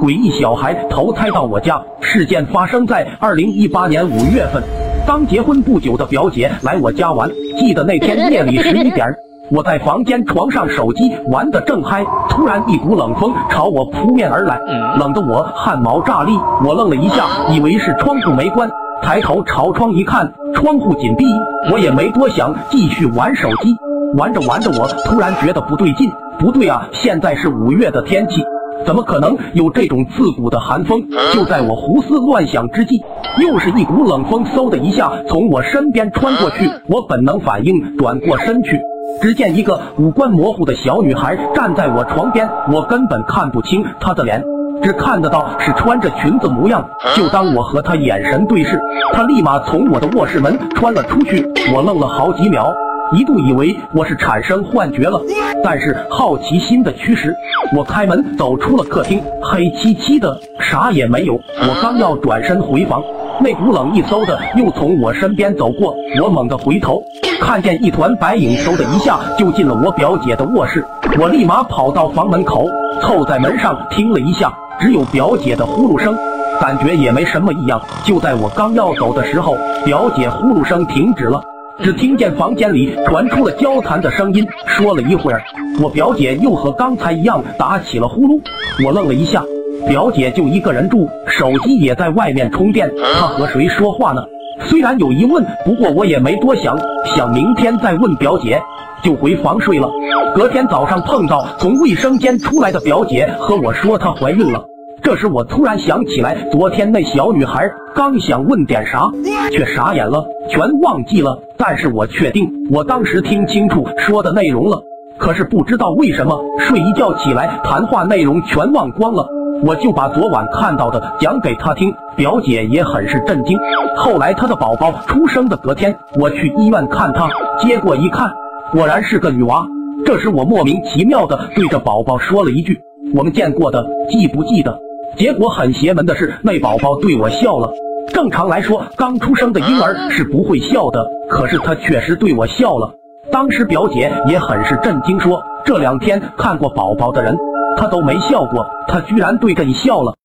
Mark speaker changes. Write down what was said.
Speaker 1: 诡异小孩投胎到我家，事件发生在二零一八年五月份。刚结婚不久的表姐来我家玩，记得那天夜里十一点，我在房间床上手机玩得正嗨，突然一股冷风朝我扑面而来，冷得我汗毛炸立。我愣了一下，以为是窗户没关，抬头朝窗一看，窗户紧闭。我也没多想，继续玩手机。玩着玩着，我突然觉得不对劲，不对啊，现在是五月的天气。怎么可能有这种刺骨的寒风？就在我胡思乱想之际，又是一股冷风，嗖的一下从我身边穿过去。我本能反应，转过身去，只见一个五官模糊的小女孩站在我床边，我根本看不清她的脸，只看得到是穿着裙子模样。就当我和她眼神对视，她立马从我的卧室门穿了出去。我愣了好几秒。一度以为我是产生幻觉了，但是好奇心的驱使，我开门走出了客厅，黑漆漆的，啥也没有。我刚要转身回房，那股冷意嗖的又从我身边走过，我猛地回头，看见一团白影，嗖的一下就进了我表姐的卧室。我立马跑到房门口，凑在门上听了一下，只有表姐的呼噜声，感觉也没什么异样。就在我刚要走的时候，表姐呼噜声停止了。只听见房间里传出了交谈的声音，说了一会儿，我表姐又和刚才一样打起了呼噜。我愣了一下，表姐就一个人住，手机也在外面充电，她和谁说话呢？虽然有疑问，不过我也没多想，想明天再问表姐，就回房睡了。隔天早上碰到从卫生间出来的表姐，和我说她怀孕了。这时我突然想起来，昨天那小女孩刚想问点啥，却傻眼了，全忘记了。但是我确定，我当时听清楚说的内容了。可是不知道为什么，睡一觉起来，谈话内容全忘光了。我就把昨晚看到的讲给她听，表姐也很是震惊。后来她的宝宝出生的隔天，我去医院看她，接过一看，果然是个女娃。这时我莫名其妙的对着宝宝说了一句：“我们见过的，记不记得？”结果很邪门的是，那宝宝对我笑了。正常来说，刚出生的婴儿是不会笑的，可是他确实对我笑了。当时表姐也很是震惊，说这两天看过宝宝的人，他都没笑过，他居然对着你笑了。